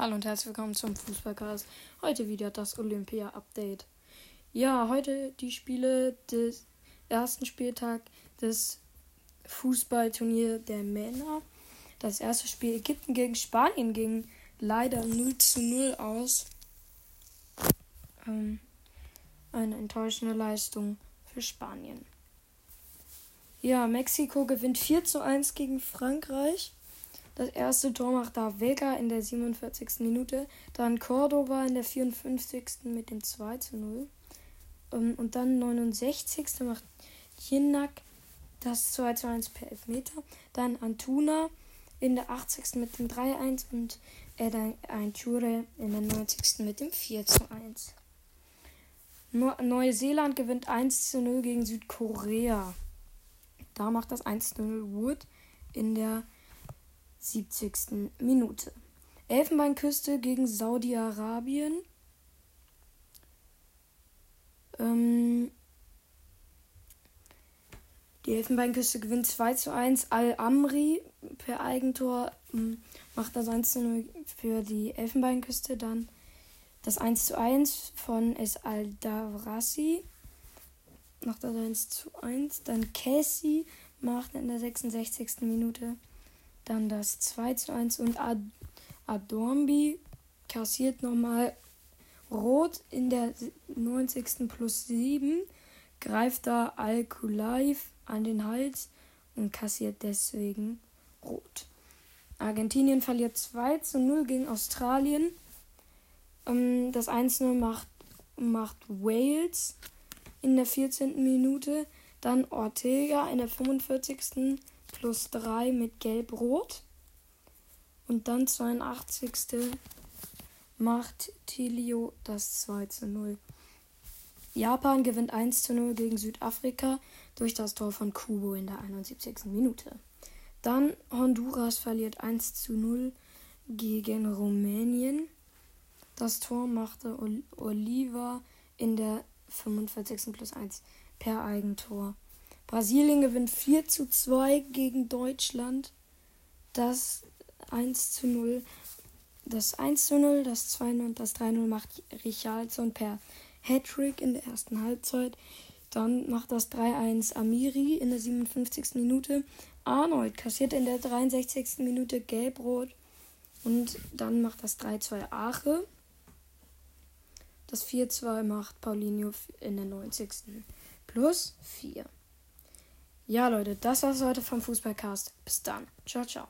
Hallo und herzlich willkommen zum Fußballcast. Heute wieder das Olympia-Update. Ja, heute die Spiele des ersten Spieltag des Fußballturnier der Männer. Das erste Spiel Ägypten gegen Spanien ging leider 0 zu 0 aus. Ähm, eine enttäuschende Leistung für Spanien. Ja, Mexiko gewinnt 4 zu 1 gegen Frankreich. Das erste Tor macht da Vega in der 47. Minute. Dann Cordoba in der 54. mit dem 2 zu 0. Ähm, und dann 69. macht Jinak das 2 zu 1 per Elfmeter. Dann Antuna in der 80. mit dem 3-1 und Edan Einture in der 90. mit dem 4 zu 1. Neuseeland gewinnt 1 zu 0 gegen Südkorea. Da macht das 1 zu 0 Wood in der 70. Minute. Elfenbeinküste gegen Saudi-Arabien. Ähm, die Elfenbeinküste gewinnt 2 zu 1. Al-Amri per Eigentor ähm, macht das 1 zu 0 für die Elfenbeinküste. Dann das 1 zu 1 von Es Al-Davrasi macht das 1 zu 1. Dann Casey macht in der 66. Minute dann das 2 zu 1 und Ad Adornby kassiert nochmal Rot in der 90. plus 7, greift da Al-Kulaif an den Hals und kassiert deswegen Rot. Argentinien verliert 2 zu 0 gegen Australien. Ähm, das 1-0 macht, macht Wales in der 14. Minute. Dann Ortega in der 45 plus 3 mit Gelb-Rot. Und dann 82. macht Tilio das 2 zu 0. Japan gewinnt 1 zu 0 gegen Südafrika durch das Tor von Kubo in der 71. Minute. Dann Honduras verliert 1 zu 0 gegen Rumänien. Das Tor machte Oliva in der 45. plus 1 per Eigentor. Brasilien gewinnt 4 zu 2 gegen Deutschland. Das 1 zu 0. Das 1 zu 0, das 2 0 und das 3 0 macht Richardson per Hattrick in der ersten Halbzeit. Dann macht das 3-1 Amiri in der 57. Minute. Arnold kassiert in der 63. Minute Gelb-Rot. Und dann macht das 3-2 Ache. Das 4-2 macht Paulinho in der 90. plus 4. Ja, Leute, das war's heute vom Fußballcast. Bis dann. Ciao, ciao.